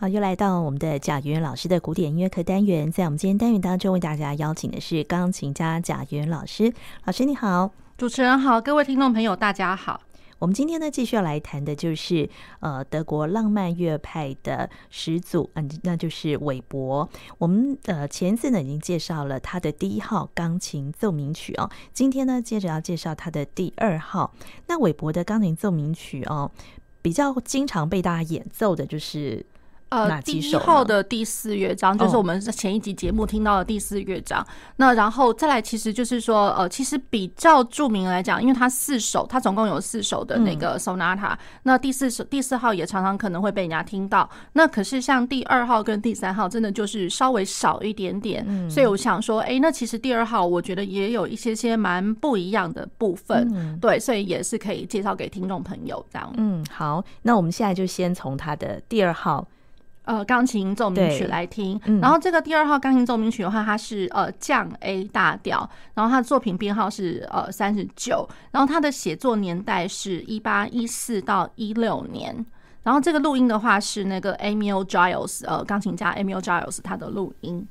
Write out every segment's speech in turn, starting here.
好，又来到我们的贾圆圆老师的古典音乐课单元，在我们今天单元当中，为大家邀请的是钢琴家贾圆圆老师。老师你好，主持人好，各位听众朋友大家好。我们今天呢，继续要来谈的就是呃德国浪漫乐派的始祖，嗯，那就是韦伯。我们呃前一次呢已经介绍了他的第一号钢琴奏鸣曲哦，今天呢接着要介绍他的第二号。那韦伯的钢琴奏鸣曲哦，比较经常被大家演奏的就是。呃，第一号的第四乐章就是我们前一集节目听到的第四乐章。那然后再来，其实就是说，呃，其实比较著名来讲，因为它四首，它总共有四首的那个 sonata。那第四首、第四号也常常可能会被人家听到。那可是像第二号跟第三号，真的就是稍微少一点点。所以我想说，哎，那其实第二号我觉得也有一些些蛮不一样的部分。对，所以也是可以介绍给听众朋友这样。嗯，好，那我们现在就先从它的第二号。呃，钢琴奏鸣曲来听，嗯、然后这个第二号钢琴奏鸣曲的话，它是呃降 A 大调，然后它的作品编号是呃三十九，然后它的写作年代是一八一四到一六年，然后这个录音的话是那个 Emil Giles 呃钢琴家 Emil Giles 他的录音。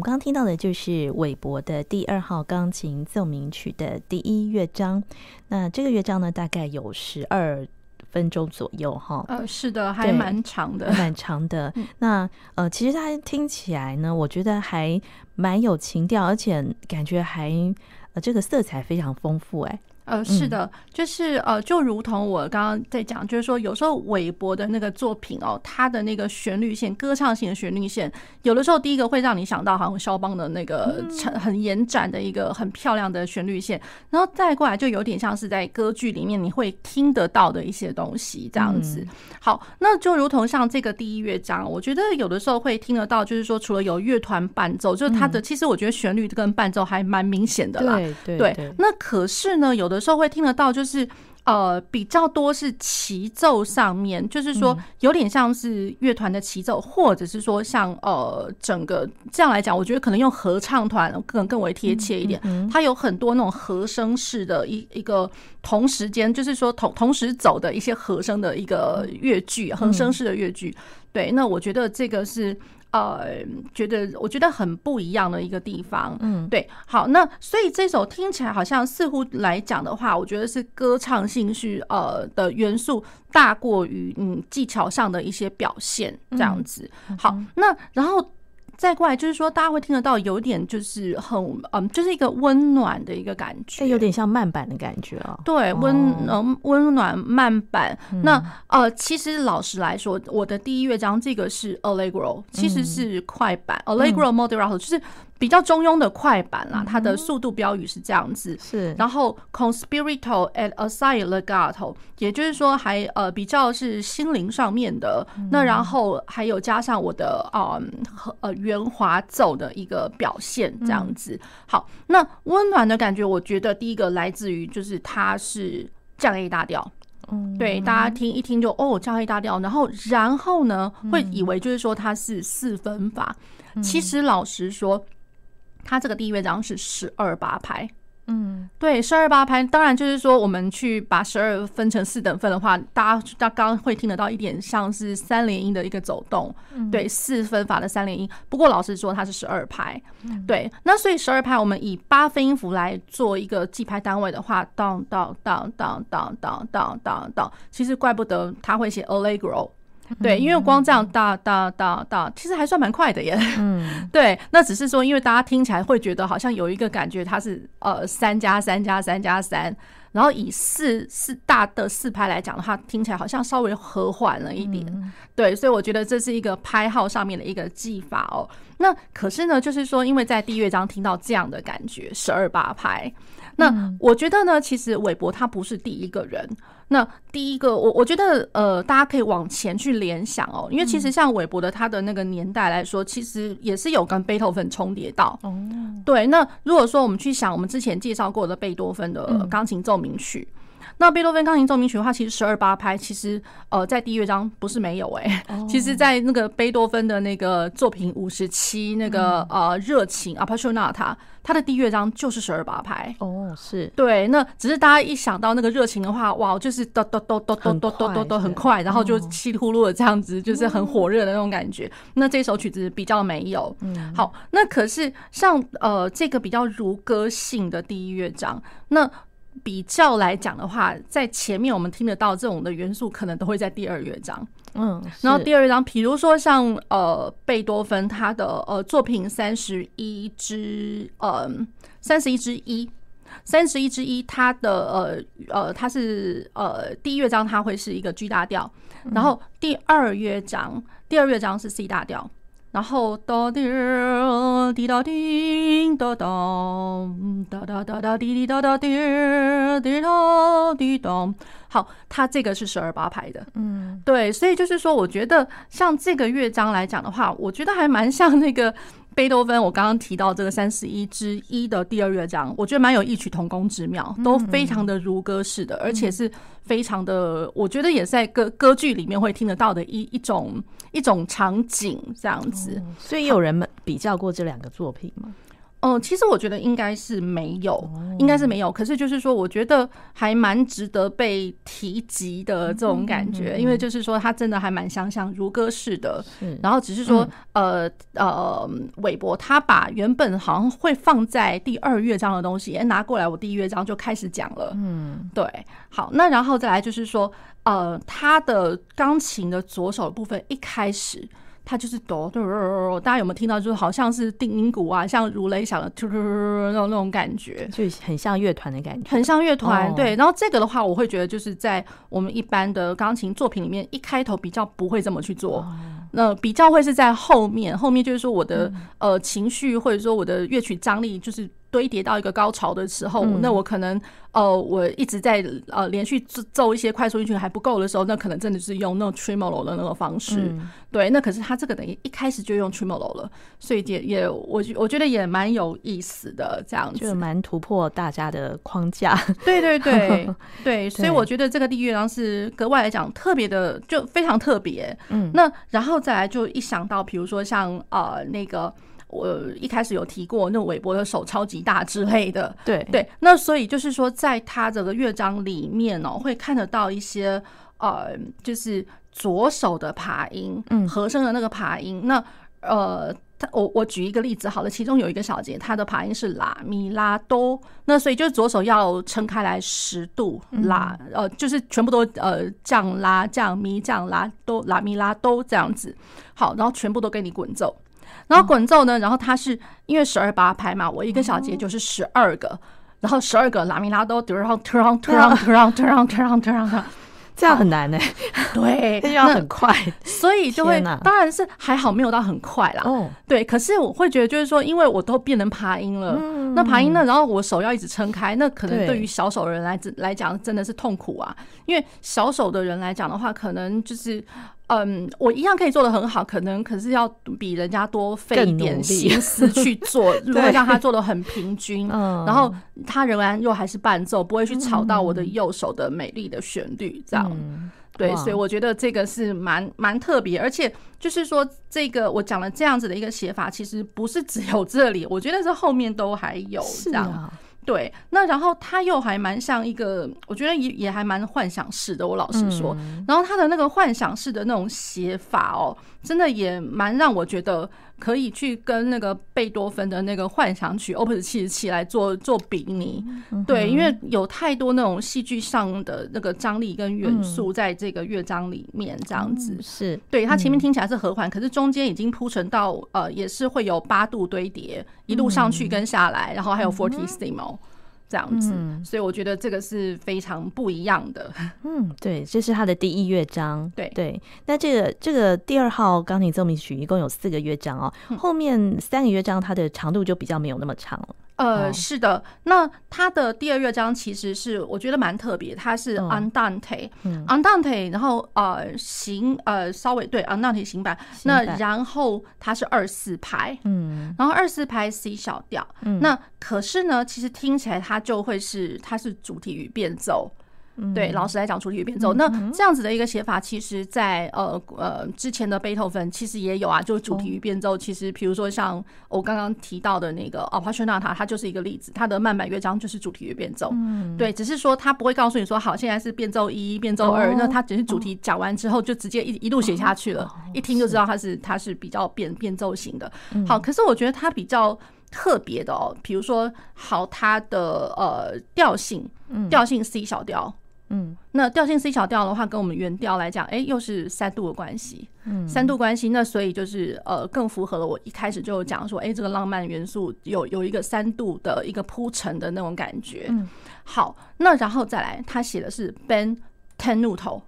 们刚刚听到的就是韦伯的第二号钢琴奏鸣曲的第一乐章。那这个乐章呢，大概有十二分钟左右，哈。呃，是的，还蛮长的，蛮长的。那呃，其实它听起来呢，我觉得还蛮有情调，而且感觉还呃，这个色彩非常丰富，哎。呃，是的，就是呃，就如同我刚刚在讲，就是说有时候韦伯的那个作品哦，他的那个旋律线，歌唱性的旋律线，有的时候第一个会让你想到好像肖邦的那个很延展的一个很漂亮的旋律线，然后再过来就有点像是在歌剧里面你会听得到的一些东西这样子。好，那就如同像这个第一乐章，我觉得有的时候会听得到，就是说除了有乐团伴奏，就是它的其实我觉得旋律跟伴奏还蛮明显的啦。对。那可是呢，有的。有时候会听得到，就是呃比较多是齐奏上面，就是说有点像是乐团的齐奏，或者是说像呃整个这样来讲，我觉得可能用合唱团更更为贴切一点。它有很多那种和声式的一一个同时间，就是说同同时走的一些和声的一个乐句，和声式的乐句。对，那我觉得这个是。呃，觉得我觉得很不一样的一个地方，嗯，对，好，那所以这首听起来好像似乎来讲的话，我觉得是歌唱性是呃的元素大过于嗯技巧上的一些表现这样子。好，那然后。再过来就是说，大家会听得到有点就是很嗯，就是一个温暖的一个感觉，有点像慢板的感觉啊。对，温嗯温暖慢板。那呃，其实老实来说，我的第一乐章这个是 Allegro，其实是快板，Allegro moderato 就是。比较中庸的快板啦，它的速度标语是这样子，是。然后 conspirato et assai legato，也就是说还呃比较是心灵上面的。那然后还有加上我的啊呃圆滑奏的一个表现这样子。好，那温暖的感觉，我觉得第一个来自于就是它是降 A 大调，嗯，对，大家听一听就哦降 A 大调，然后然后呢会以为就是说它是四分法，其实老实说。它这个第一乐章是十二八拍，嗯，对，十二八拍。当然就是说，我们去把十二分成四等份的话，大家大刚会听得到一点像是三连音的一个走动，对，四分法的三连音。不过老实说，它是十二拍，对。那所以十二拍，我们以八分音符来做一个记拍单位的话，当当当当当当当当当，其实怪不得他会写 Allegro。对，因为光这样哒哒哒哒，其实还算蛮快的耶。嗯，对，那只是说，因为大家听起来会觉得好像有一个感觉，它是呃三加三加三加三，然后以四四大的四拍来讲的话，听起来好像稍微和缓了一点。对，所以我觉得这是一个拍号上面的一个技法哦。那可是呢，就是说，因为在第一乐章听到这样的感觉，十二八拍。那我觉得呢，其实韦伯他不是第一个人。那第一个，我我觉得呃，大家可以往前去联想哦，因为其实像韦伯的他的那个年代来说，其实也是有跟贝多芬重叠到。哦，对。那如果说我们去想我们之前介绍过的贝多芬的钢琴奏鸣曲。那贝多芬钢琴奏鸣曲的话，其实十二八拍，其实呃，在第一乐章不是没有哎、欸，oh. 其实，在那个贝多芬的那个作品五十七那个呃热情 Appassionata，它的第一乐章就是十二八拍哦，oh, 是对。那只是大家一想到那个热情的话，哇，就是哆哆哆哆哆哆哆哆很快，然后就稀里呼噜的这样子，就是很火热的那种感觉。那这首曲子比较没有。嗯，好，那可是像呃这个比较如歌性的第一乐章，那。比较来讲的话，在前面我们听得到这种的元素，可能都会在第二乐章。嗯，然后第二乐章，比如说像呃贝多芬他的呃作品三十一之呃三十一之一，三十一之一，他的呃呃他是呃第一乐章，它会是一个 G 大调，然后第二乐章，第二乐章是 C 大调。然后哒滴滴哒滴哒哒哒哒哒哒滴滴哒哒滴滴哒滴哒。好，它这个是十二八拍的，嗯，对，所以就是说，我觉得像这个乐章来讲的话，我觉得还蛮像那个。贝多芬，我刚刚提到这个三十一之一的第二乐章，我觉得蛮有异曲同工之妙，都非常的如歌式的，而且是非常的，我觉得也是在歌歌剧里面会听得到的一一种一种场景这样子。所以有人们比较过这两个作品吗？哦，其实我觉得应该是没有，应该是没有。可是就是说，我觉得还蛮值得被提及的这种感觉，因为就是说，他真的还蛮相像如歌似的。然后只是说，呃呃，韦伯他把原本好像会放在第二乐章的东西，哎，拿过来，我第一乐章就开始讲了。嗯，对。好，那然后再来就是说，呃，他的钢琴的左手的部分一开始。它就是哆哆，大家有没有听到？就是好像是定音鼓啊，像如雷响的突突那种那种感觉，就很像乐团的感觉，很像乐团。对，然后这个的话，我会觉得就是在我们一般的钢琴作品里面，一开头比较不会这么去做，那比较会是在后面，后面就是说我的呃情绪或者说我的乐曲张力就是。堆叠到一个高潮的时候，嗯、那我可能呃，我一直在呃连续奏奏一些快速音群还不够的时候，那可能真的是用那种 tremolo 的那个方式。嗯、对，那可是他这个等于一开始就用 tremolo 了，所以也也我我觉得也蛮有意思的，这样子就蛮突破大家的框架。对对对对，所以我觉得这个第一乐章是格外来讲特别的，就非常特别。嗯，那然后再来就一想到，比如说像呃那个。我一开始有提过，那韦伯的手超级大之类的，对对。那所以就是说，在他这个乐章里面哦，会看得到一些呃，就是左手的爬音，嗯，和声的那个爬音。那呃，他我我举一个例子好了，其中有一个小节，它的爬音是拉咪拉哆，那所以就是左手要撑开来十度拉，呃，就是全部都呃降拉降咪降拉哆拉咪拉哆这样子。好，然后全部都给你滚奏。然后滚奏呢，然后它是因为十二八拍嘛，我一个小节就是十二个，然后十二个拉咪拉哆，然后突然突然突然突然突然突然，这样很难呢。对，要很快，所以就会当然是还好没有到很快啦。哦，对，可是我会觉得就是说，因为我都变成爬音了，那爬音呢，然后我手要一直撑开，那可能对于小手人来来讲真的是痛苦啊，因为小手的人来讲的话，可能就是。嗯，我一样可以做的很好，可能可是要比人家多费一点心思去做，如果 让他做的很平均，然后他仍然又还是伴奏，不会去吵到我的右手的美丽的旋律，这样，对，所以我觉得这个是蛮蛮特别，而且就是说这个我讲了这样子的一个写法，其实不是只有这里，我觉得是后面都还有这样。对，那然后他又还蛮像一个，我觉得也也还蛮幻想式的。我老实说，然后他的那个幻想式的那种写法哦，真的也蛮让我觉得可以去跟那个贝多芬的那个幻想曲 Opus 七十七来做做比拟。对，因为有太多那种戏剧上的那个张力跟元素在这个乐章里面，这样子是对。它前面听起来是和缓，可是中间已经铺陈到呃，也是会有八度堆叠，一路上去跟下来，然后还有 Fortissimo。这样子，所以我觉得这个是非常不一样的。嗯，对，这是他的第一乐章。对对，那这个这个第二号钢琴奏鸣曲一共有四个乐章哦，后面三个乐章它的长度就比较没有那么长了。呃，是的，那它的第二乐章其实是我觉得蛮特别，它是 Andante，Andante，、然后呃行呃稍微对 Andante 行版，那然后它是二四拍，嗯，然后二四拍 C 小调，嗯，那可是呢，其实听起来它就会是它是主题与变奏。对，老实来讲，主题与变奏，那这样子的一个写法，其实在呃呃之前的贝多芬其实也有啊，就是主题与变奏。其实比如说像我刚刚提到的那个《Appassionata》，它就是一个例子，它的慢板乐章就是主题与变奏。对，只是说他不会告诉你说，好，现在是变奏一、变奏二，那他只是主题讲完之后就直接一一路写下去了，一听就知道它是它是比较变变奏型的。好，可是我觉得它比较特别的哦，比如说好，它的呃调性，调性 C 小调。嗯，那调性 C 小调的话，跟我们原调来讲，哎，又是三度的关系。嗯，三度关系，那所以就是呃，更符合了我一开始就讲说，哎，这个浪漫元素有有一个三度的一个铺陈的那种感觉。嗯，好，那然后再来，他写的是 ben tenuto。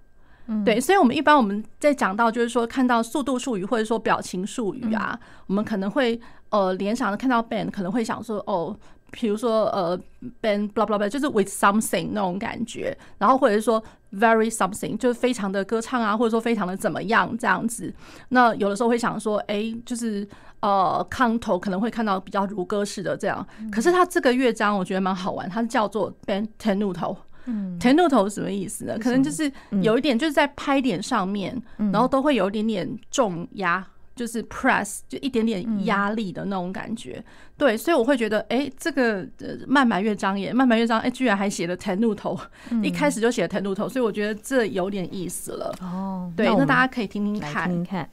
嗯，对，所以我们一般我们在讲到就是说看到速度术语或者说表情术语啊，我们可能会呃联想的看到 ban，可能会想说哦。比如说，呃，bend blah blah blah，就是 with something 那种感觉，然后或者是说 very something，就是非常的歌唱啊，或者说非常的怎么样这样子。那有的时候会想说，哎，就是呃，canto 可能会看到比较如歌式的这样。可是它这个乐章我觉得蛮好玩，它是叫做 bend tenuto。嗯，tenuto 什么意思呢？可能就是有一点就是在拍点上面，然后都会有一点点重压。就是 press 就一点点压力的那种感觉，嗯、对，所以我会觉得，哎、欸，这个慢板乐章也慢板乐章，哎、欸，居然还写了 Tenuto，、嗯、一开始就写了 Tenuto，所以我觉得这有点意思了。哦，对，那，那大家可以听听看，听听看。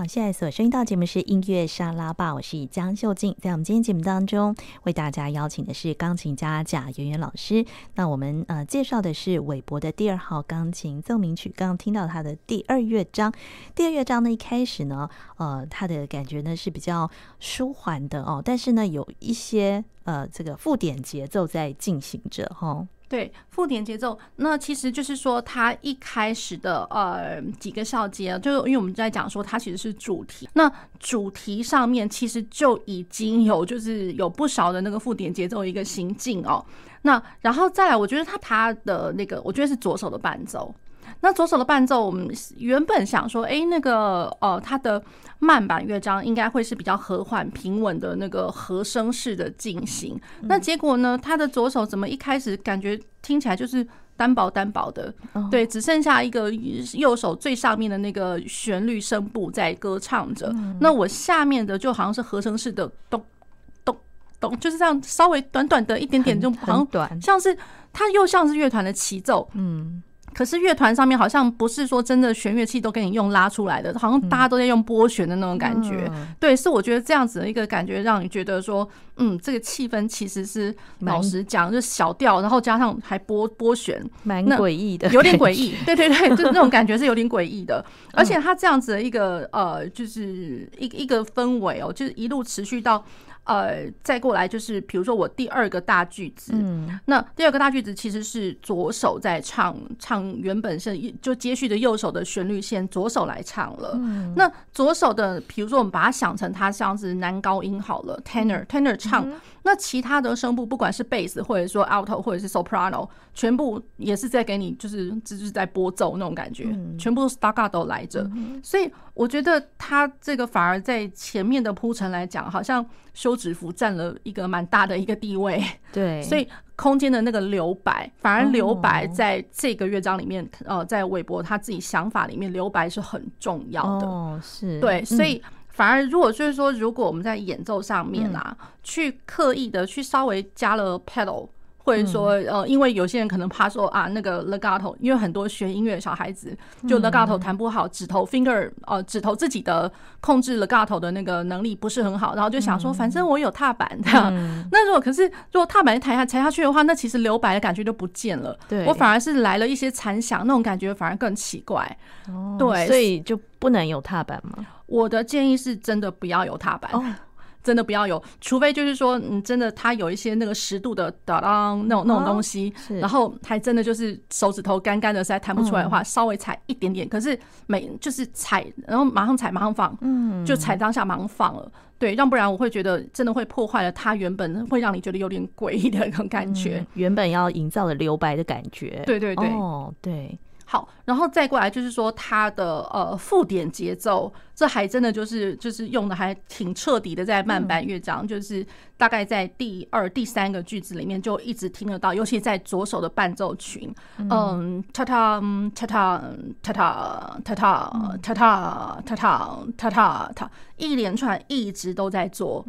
好，现在所收听到节目是音乐沙拉吧，我是江秀静。在我们今天节目当中，为大家邀请的是钢琴家贾圆圆老师。那我们呃介绍的是韦伯的第二号钢琴奏鸣曲，刚刚听到他的第二乐章。第二乐章呢，一开始呢，呃，他的感觉呢是比较舒缓的哦，但是呢，有一些呃这个附点节奏在进行着哈。哦对，附点节奏，那其实就是说，它一开始的呃几个小节，就因为我们在讲说它其实是主题，那主题上面其实就已经有就是有不少的那个附点节奏一个行进哦，那然后再来，我觉得它它的那个，我觉得是左手的伴奏。那左手的伴奏，我们原本想说，哎，那个呃，它的慢板乐章应该会是比较和缓、平稳的那个和声式的进行。那结果呢，他的左手怎么一开始感觉听起来就是单薄单薄的？对，只剩下一个右手最上面的那个旋律声部在歌唱着。那我下面的就好像是和声式的咚咚咚，就是这样稍微短短的一点点，就好像短，像是它又像是乐团的齐奏，嗯。可是乐团上面好像不是说真的弦乐器都给你用拉出来的，好像大家都在用拨弦的那种感觉。嗯、对，是我觉得这样子的一个感觉，让你觉得说，嗯，这个气氛其实是老实讲，就小调，然后加上还拨拨弦，蛮诡异的，有点诡异。对对对，就是那种感觉是有点诡异的。而且它这样子的一个呃，就是一一个氛围哦，就是一路持续到。呃，再过来就是，比如说我第二个大句子，嗯，那第二个大句子其实是左手在唱，唱原本是就接续的右手的旋律线，左手来唱了。嗯，那左手的，比如说我们把它想成它像是男高音好了，tenor tenor 唱。那其他的声部，不管是贝斯或者说 alto 或者是 soprano，全部也是在给你，就是就是在拨奏那种感觉，全部 staccato 来着。所以我觉得他这个反而在前面的铺陈来讲，好像休止符占了一个蛮大的一个地位。对，所以空间的那个留白，反而留白在这个乐章里面，呃，在韦伯他自己想法里面，留白是很重要的。哦，是对，所以。反而，如果就是说，如果我们在演奏上面啊，去刻意的去稍微加了 pedal，或者说呃，因为有些人可能怕说啊，那个 legato，因为很多学音乐的小孩子就 legato 弹不好，指头 finger 呃指头自己的控制 legato 的那个能力不是很好，然后就想说，反正我有踏板这样。那如果可是如果踏板抬下踩下去的话，那其实留白的感觉就不见了。对，我反而是来了一些残响，那种感觉反而更奇怪。哦，对，所以就不能有踏板吗？我的建议是真的不要有踏板，真的不要有，除非就是说，你真的它有一些那个十度的哒当那种那种东西，然后还真的就是手指头干干的实在弹不出来的话，稍微踩一点点，可是每就是踩，然后马上踩马上放，嗯，就踩当下马上放。了，对，要不然我会觉得真的会破坏了它原本会让你觉得有点诡异的那种感觉，原本要营造的留白的感觉，对对对，哦，对。好，然后再过来就是说它的呃附点节奏，这还真的就是就是用的还挺彻底的，在慢板乐章，就是大概在第二、第三个句子里面就一直听得到，尤其在左手的伴奏群，嗯，哒哒哒哒哒哒哒哒哒哒哒哒哒哒，一连串一直都在做，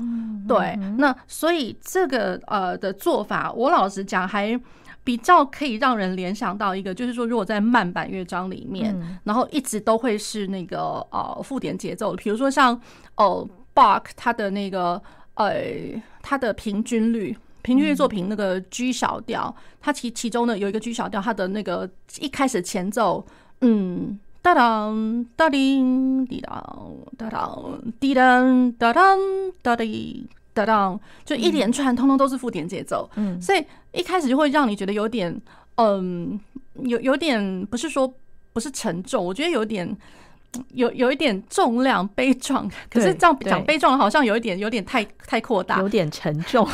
对，那所以这个呃的做法，我老实讲还。比较可以让人联想到一个，就是说，如果在慢板乐章里面，然后一直都会是那个呃附点节奏，比如说像哦 Bach 他的那个呃他的平均律平均律作品那个 G 小调，它其其中呢有一个 G 小调，它的那个一开始前奏，嗯哒当哒叮滴当哒当滴当哒当哒滴。得到就一连串，通通都是附点节奏，嗯，所以一开始就会让你觉得有点，嗯，有有点不是说不是沉重，我觉得有点有有一点重量悲壮，可是这样讲悲壮好像有一点有点太太扩大，有点沉重，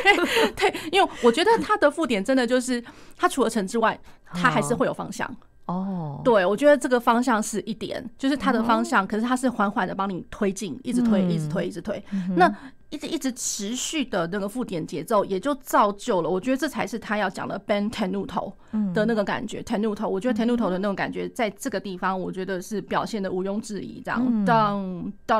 对，因为我觉得它的附点真的就是它除了沉之外，它还是会有方向。哦，对，我觉得这个方向是一点，就是它的方向，可是它是缓缓的帮你推进，一直推，一直推，一直推，那。一直一直持续的那个附点节奏，也就造就了，我觉得这才是他要讲的 ben tenuto 的那个感觉。tenuto，我觉得 tenuto 的那种感觉，在这个地方，我觉得是表现的毋庸置疑。这样，当当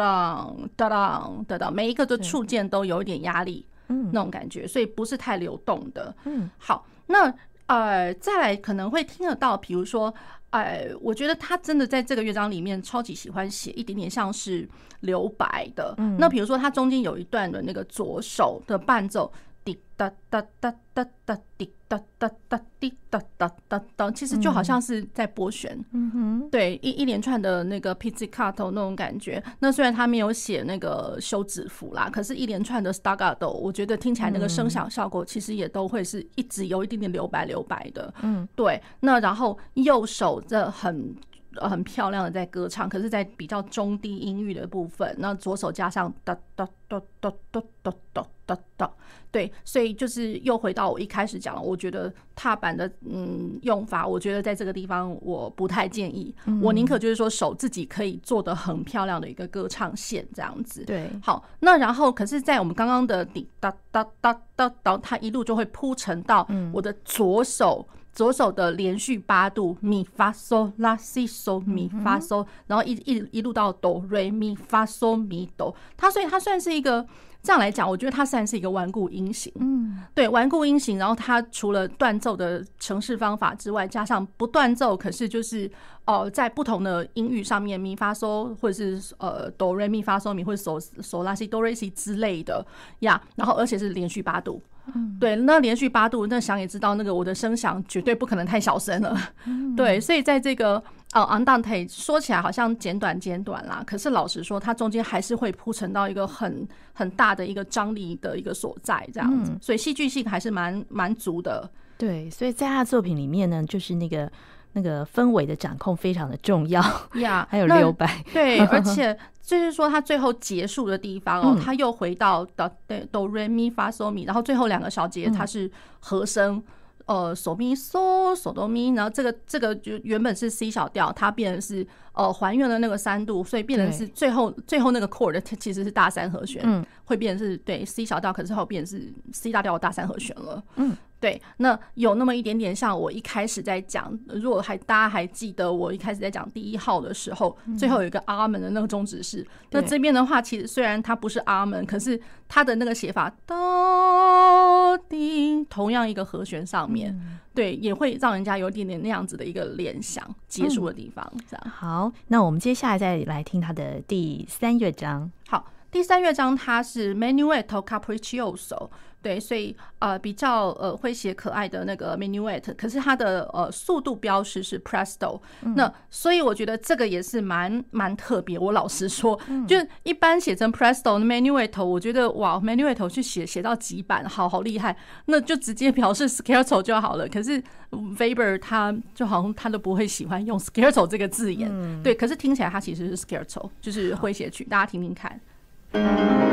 当当当当，每一个的触键都有一点压力，那种感觉，所以不是太流动的。嗯，好，那呃，再来可能会听得到，比如说，呃，我觉得他真的在这个乐章里面超级喜欢写一点点像是留白的。嗯，那比如说他中间有一段的那个左手的伴奏。滴哒哒哒哒哒滴哒哒哒滴哒哒哒哒，其实就好像是在拨弦，嗯哼，对，一一连串的那个 pizzicato 那种感觉。那虽然他没有写那个休止符啦，可是，一连串的 staccato，我觉得听起来那个声响效果其实也都会是一直有一点点留白留白的，嗯，对。那然后右手这很。很漂亮的在歌唱，可是，在比较中低音域的部分，那左手加上哒哒哒哒哒哒哒哒哒，对，所以就是又回到我一开始讲了，我觉得踏板的嗯用法，我觉得在这个地方我不太建议，我宁可就是说手自己可以做的很漂亮的一个歌唱线这样子。对，好，那然后可是，在我们刚刚的滴哒哒哒哒哒，它一路就会铺陈到我的左手。左手的连续八度，咪发嗦拉西嗦咪发嗦，然后一一一路到哆瑞咪发嗦咪哆，它所以它算是一个这样来讲，我觉得它算是一个顽固音型。嗯，对，顽固音型。然后它除了断奏的程式方法之外，加上不断奏，可是就是哦、在不同的音域上面，咪发嗦或者是呃哆瑞咪发嗦咪或者嗦嗦拉西哆瑞西之类的呀，然后而且是连续八度。嗯，对，那连续八度，那想也知道，那个我的声响绝对不可能太小声了。对，所以在这个呃 Andante 说起来好像简短简短啦，可是老实说，它中间还是会铺陈到一个很很大的一个张力的一个所在，这样子，所以戏剧性还是蛮蛮足的。对，所以在他的作品里面呢，就是那个。那个氛围的掌控非常的重要呀 还有留白，对，而且就是说他最后结束的地方哦，他又回到哆哆瑞咪发嗦咪，然后最后两个小节它是和声，呃，嗦咪嗦嗦哆咪，然后这个这个就原本是 C 小调，它变成是呃还原了那个三度，所以变成是最后最后那个 chord 它 其实是大三和弦，嗯，会变成是对 C 小调，可是后变成是 C 大调的大三和弦了，嗯。对，那有那么一点点像我一开始在讲，如果还大家还记得我一开始在讲第一号的时候，最后有一个阿门的那个终止式。那这边的话，其实虽然它不是阿门，可是它的那个写法，到底同样一个和弦上面，对，也会让人家有点点那样子的一个联想。结束的地方，这样。好，那我们接下来再来听它的第三乐章。好，第三乐章它是 Menuetto Capriccioso。对，所以呃比较呃会写可爱的那个 Menuet，可是它的呃速度标识是 presto，嗯。那所以我觉得这个也是蛮蛮特别。我老实说，就一般写成 presto minuet，我觉得哇 minuet 去写写到几版，好好厉害，那就直接表示 scherzo 就好了。可是 Weber 他就好像他都不会喜欢用 scherzo 这个字眼，嗯，对，可是听起来他其实是 scherzo，就是诙谐曲，大家听听看。Thank you.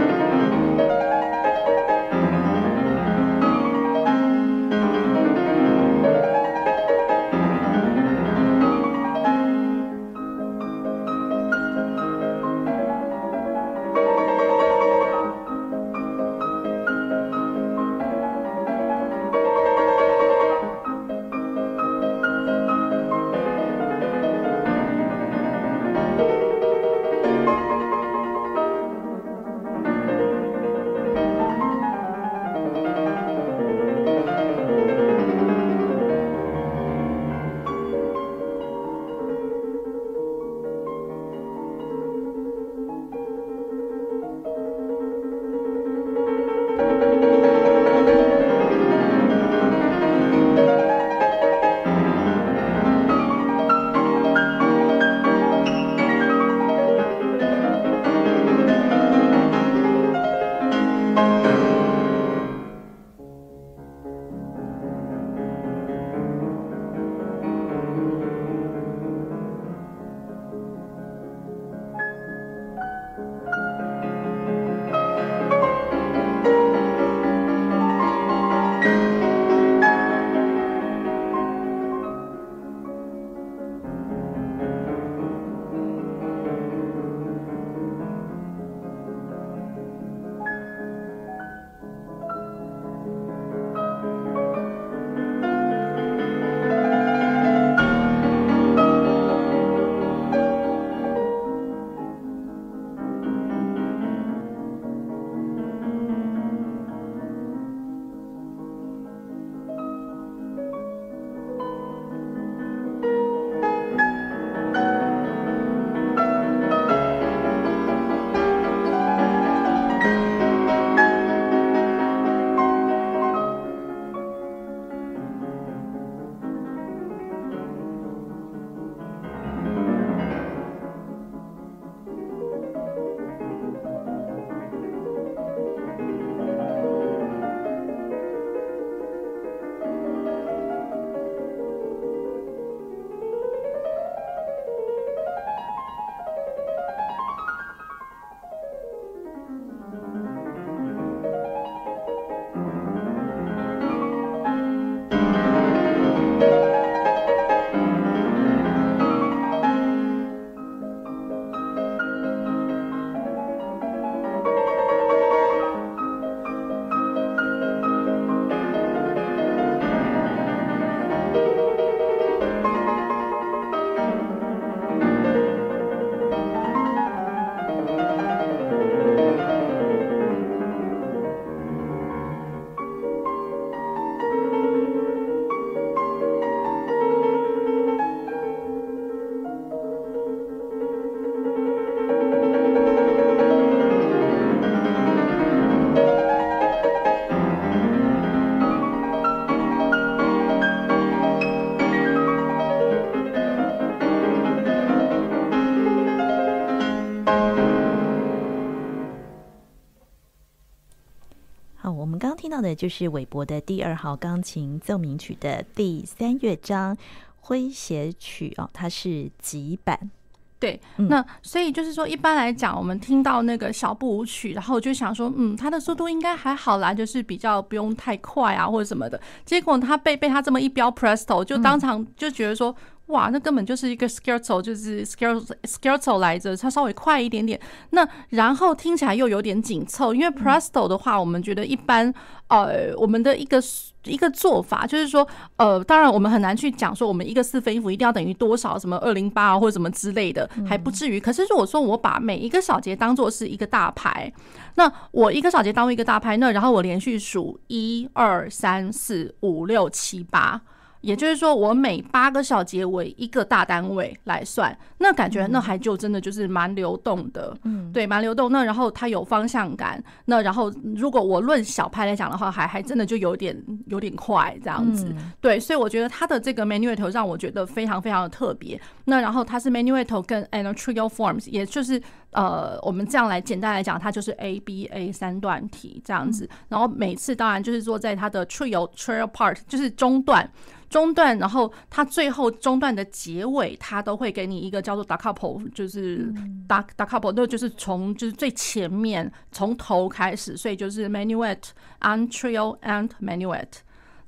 听到的就是韦伯的第二号钢琴奏鸣曲的第三乐章诙谐曲哦，它是急板。对，那所以就是说，一般来讲，我们听到那个小步舞曲，然后就想说，嗯，它的速度应该还好啦，就是比较不用太快啊，或者什么的。结果他被被他这么一标 Presto，就当场就觉得说。哇，那根本就是一个 scherzo，就是 scherzo scherzo 来着，它稍微快一点点。那然后听起来又有点紧凑，因为 presto 的话，我们觉得一般，呃，我们的一个一个做法就是说，呃，当然我们很难去讲说，我们一个四分音符一定要等于多少，什么二零八啊或者什么之类的，还不至于。可是如果说我把每一个小节当做是一个大拍，那我一个小节当为一个大拍，那然后我连续数一二三四五六七八。也就是说，我每八个小节为一个大单位来算，那感觉那还就真的就是蛮流动的，嗯，对，蛮流动。那然后它有方向感，那然后如果我论小拍来讲的话，还还真的就有点有点快这样子，对。所以我觉得它的这个 menuetto 让我觉得非常非常的特别。那然后它是 menuetto 跟 and trio forms，也就是呃，我们这样来简单来讲，它就是 A B A 三段体这样子。然后每次当然就是说在它的 trio trio part 就是中段。中段，然后它最后中段的结尾，它都会给你一个叫做 capo，就是 da capo，那就是从就是最前面从头开始，所以就是 menuet and trio and menuet，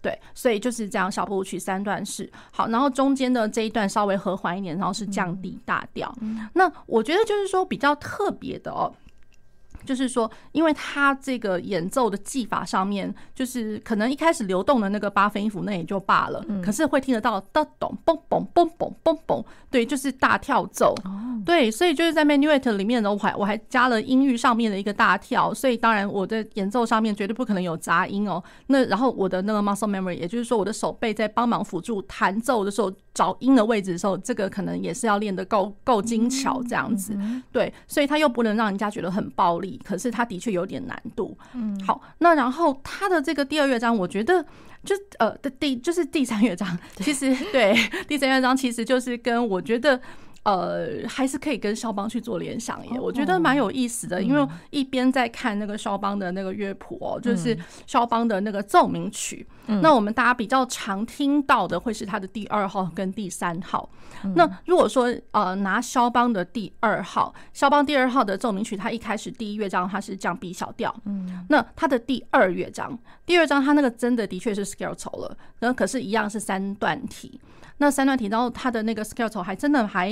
对，所以就是这样小步舞曲三段式。好，然后中间的这一段稍微和缓一点，然后是降低大调。那我觉得就是说比较特别的哦。就是说，因为他这个演奏的技法上面，就是可能一开始流动的那个八分音符那也就罢了，可是会听得到哒咚嘣嘣嘣嘣嘣嘣，对，就是大跳奏，对，所以就是在 Menuet 里面呢，我还我还加了音域上面的一个大跳，所以当然我的演奏上面绝对不可能有杂音哦。那然后我的那个 muscle memory，也就是说我的手背在帮忙辅助弹奏的时候找音的位置的时候，这个可能也是要练得够够精巧这样子，对，所以他又不能让人家觉得很暴力。可是它的确有点难度。嗯，好，那然后它的这个第二乐章，我觉得就呃的第就是第三乐章，其实对第三乐章其实就是跟我觉得。呃，还是可以跟肖邦去做联想耶，我觉得蛮有意思的。因为一边在看那个肖邦的那个乐谱哦，就是肖邦的那个奏鸣曲。那我们大家比较常听到的会是他的第二号跟第三号。那如果说呃拿肖邦的第二号，肖邦第二号的奏鸣曲，它一开始第一乐章它是降 B 小调，嗯，那它的第二乐章，第二章它那个真的的确是 scherzo 了，那可是，一样是三段体。那三段体，然后它的那个 scherzo 还真的还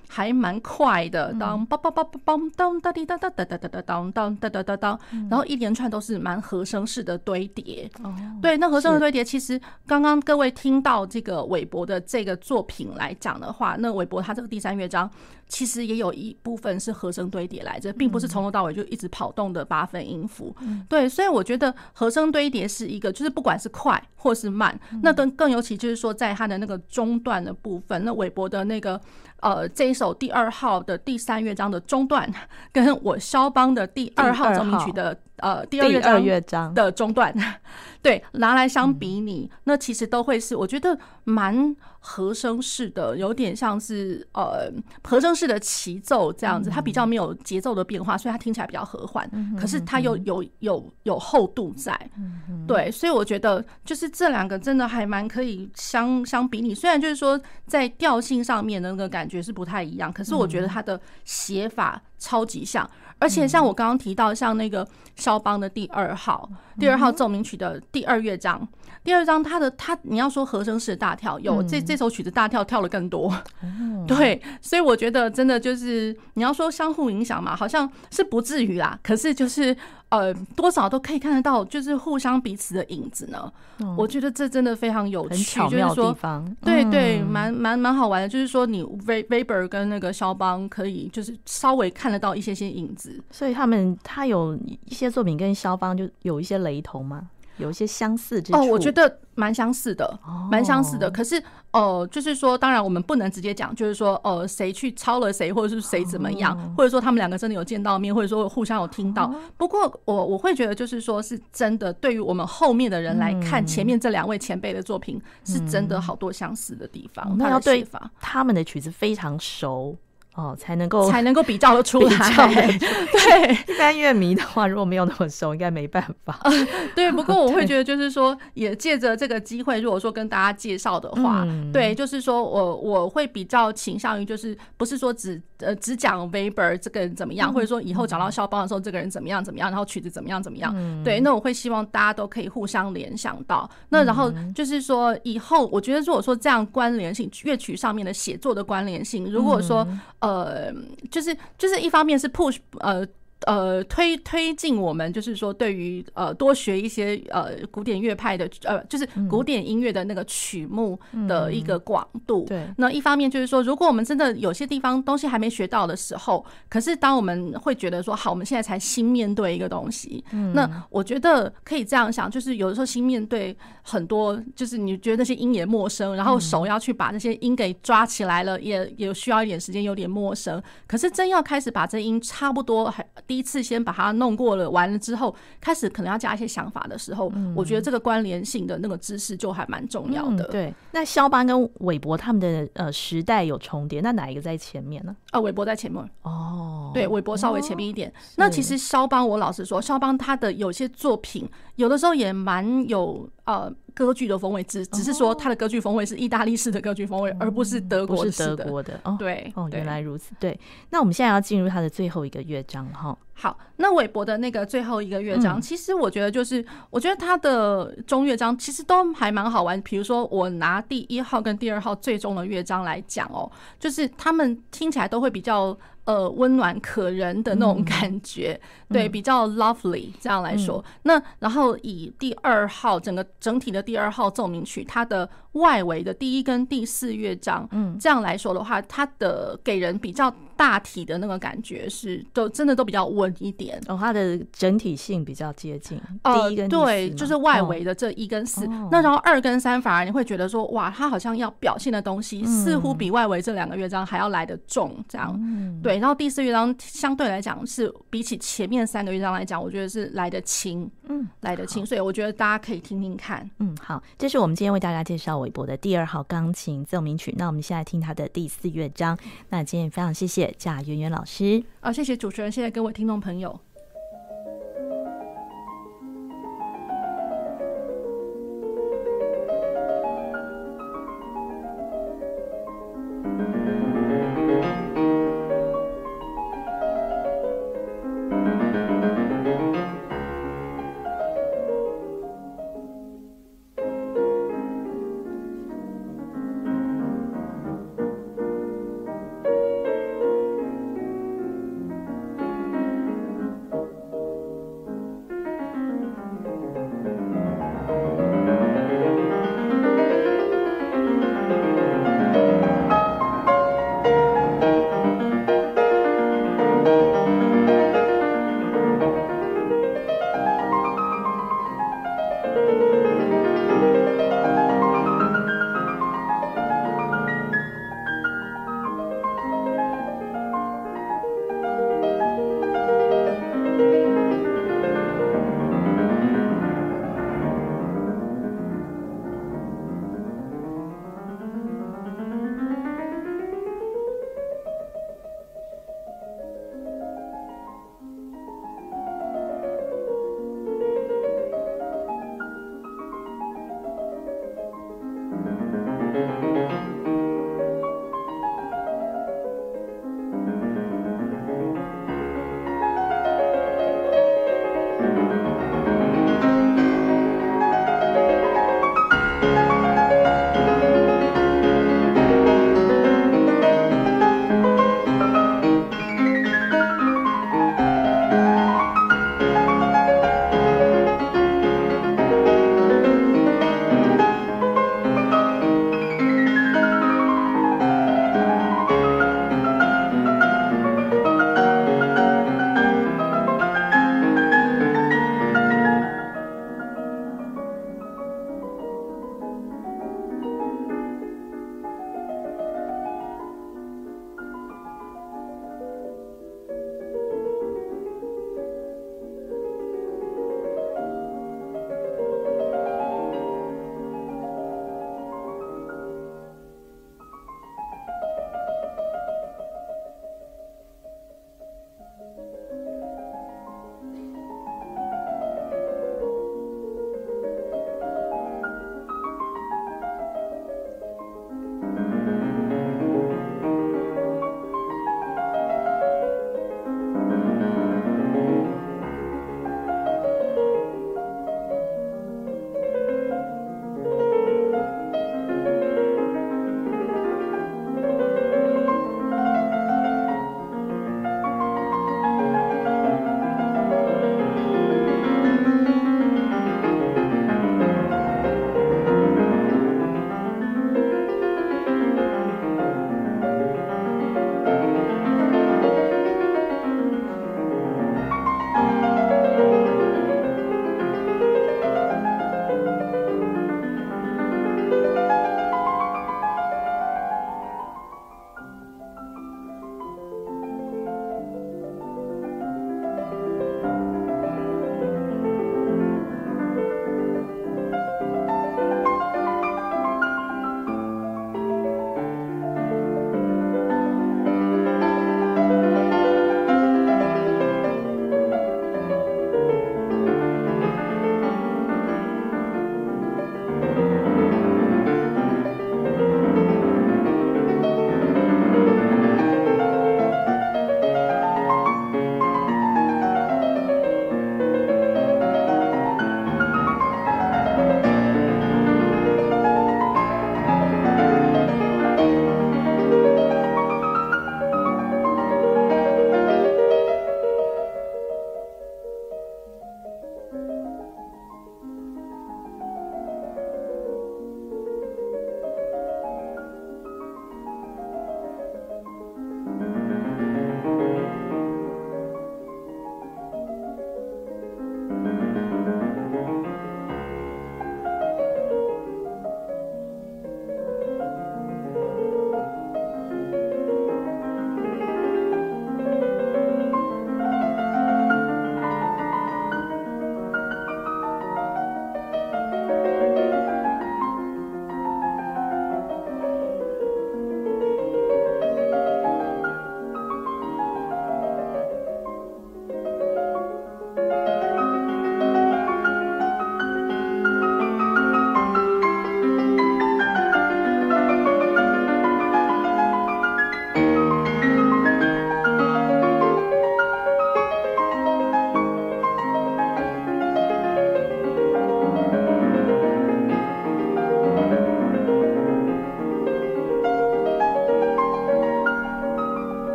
还蛮快的，当梆梆梆梆梆当哒滴哒哒哒哒哒哒当当哒哒哒当，然后一连串都是蛮和声式的堆叠。对，那和声的堆叠，其实刚刚各位听到这个韦伯的这个作品来讲的话，那韦伯他这个第三乐章其实也有一部分是和声堆叠来着，并不是从头到尾就一直跑动的八分音符。对，所以我觉得和声堆叠是一个，就是不管是快或是慢，那更更尤其就是说在他的那个。中段的部分，那韦伯的那个呃，这一首第二号的第三乐章的中段，跟我肖邦的第二号奏鸣曲的呃第二乐章的中段，对，拿来相比拟，那其实都会是我觉得蛮和声式的，有点像是呃和声式的齐奏这样子，它比较没有节奏的变化，所以它听起来比较和缓，可是它又有有有厚度在，对，所以我觉得就是这两个真的还蛮可以相相比拟，虽然就是说在调性上面的那个感觉。是不太一样，可是我觉得它的写法超级像，而且像我刚刚提到，像那个肖邦的第二号、第二号奏鸣曲的第二乐章，第二章他的他，你要说和声式的大跳，有这这首曲子大跳跳了更多，对，所以我觉得真的就是你要说相互影响嘛，好像是不至于啦，可是就是。呃，多少都可以看得到，就是互相彼此的影子呢。嗯、我觉得这真的非常有趣，就是说，对对，蛮蛮蛮好玩的。就是说，你 Weber 跟那个肖邦可以就是稍微看得到一些些影子，所以他们他有一些作品跟肖邦就有一些雷同吗？有一些相似之处。哦，我觉得蛮相似的，蛮相似的。可是，哦、呃，就是说，当然我们不能直接讲，就是说，呃，谁去抄了谁，或者是谁怎么样，或者说他们两个真的有见到面，或者说互相有听到。不过，我我会觉得，就是说是真的，对于我们后面的人来看，前面这两位前辈的作品，是真的好多相似的地方。他的写法，他们的曲子非常熟。哦，才能够才能够比较的出来。对，一般乐迷的话，如果没有那么熟，应该没办法。对，不过我会 觉得，就是说，也借着这个机会，如果说跟大家介绍的话，对，就是说我我会比较倾向于，就是不是说只呃只讲 Weber 这个人怎么样，或者说以后讲到肖邦的时候，这个人怎么样怎么样，然后曲子怎么样怎么样。对，那我会希望大家都可以互相联想到。那然后就是说，以后我觉得如果说这样关联性乐曲上面的写作的关联性，如果说呃，就是就是一方面是 push 呃。呃，推推进我们就是说，对于呃多学一些呃古典乐派的呃，就是古典音乐的那个曲目的一个广度。对，那一方面就是说，如果我们真的有些地方东西还没学到的时候，可是当我们会觉得说，好，我们现在才新面对一个东西，那我觉得可以这样想，就是有的时候新面对很多，就是你觉得那些音也陌生，然后手要去把那些音给抓起来了，也也需要一点时间，有点陌生。可是真要开始把这音差不多还。第一次先把它弄过了，完了之后开始可能要加一些想法的时候，嗯、我觉得这个关联性的那个知识就还蛮重要的。嗯、对，那肖邦跟韦伯他们的呃时代有重叠，那哪一个在前面呢？啊，韦伯在前面。哦，对，韦伯稍微前面一点。哦、那其实肖邦，我老实说，肖邦他的有些作品，有的时候也蛮有呃。歌剧的风味，只只是说它的歌剧风味是意大利式的歌剧风味，而不是德国式的。德国的哦，对哦，原来如此。对，那我们现在要进入它的最后一个乐章哈。好，那韦伯的那个最后一个乐章，其实我觉得就是，我觉得他的中乐章其实都还蛮好玩。比如说，我拿第一号跟第二号最终的乐章来讲哦，就是他们听起来都会比较。呃，温暖可人的那种感觉，嗯、对，比较 lovely 这样来说。嗯、那然后以第二号整个整体的第二号奏鸣曲，它的外围的第一跟第四乐章，嗯，这样来说的话，它的给人比较大体的那个感觉是都真的都比较稳一点。哦，它的整体性比较接近。呃，第一跟对，就是外围的这一跟四。哦、那然后二跟三反而你会觉得说，哇，它好像要表现的东西似乎比外围这两个乐章还要来得重，这样，嗯、对。然后第四乐章相对来讲是比起前面三个乐章来讲，我觉得是来得轻，嗯，来得轻，所以我觉得大家可以听听看。嗯，好，这是我们今天为大家介绍韦伯的第二号钢琴奏鸣曲。那我们现在听他的第四乐章。那今天非常谢谢贾圆圆老师，啊，谢谢主持人，谢谢各位听众朋友。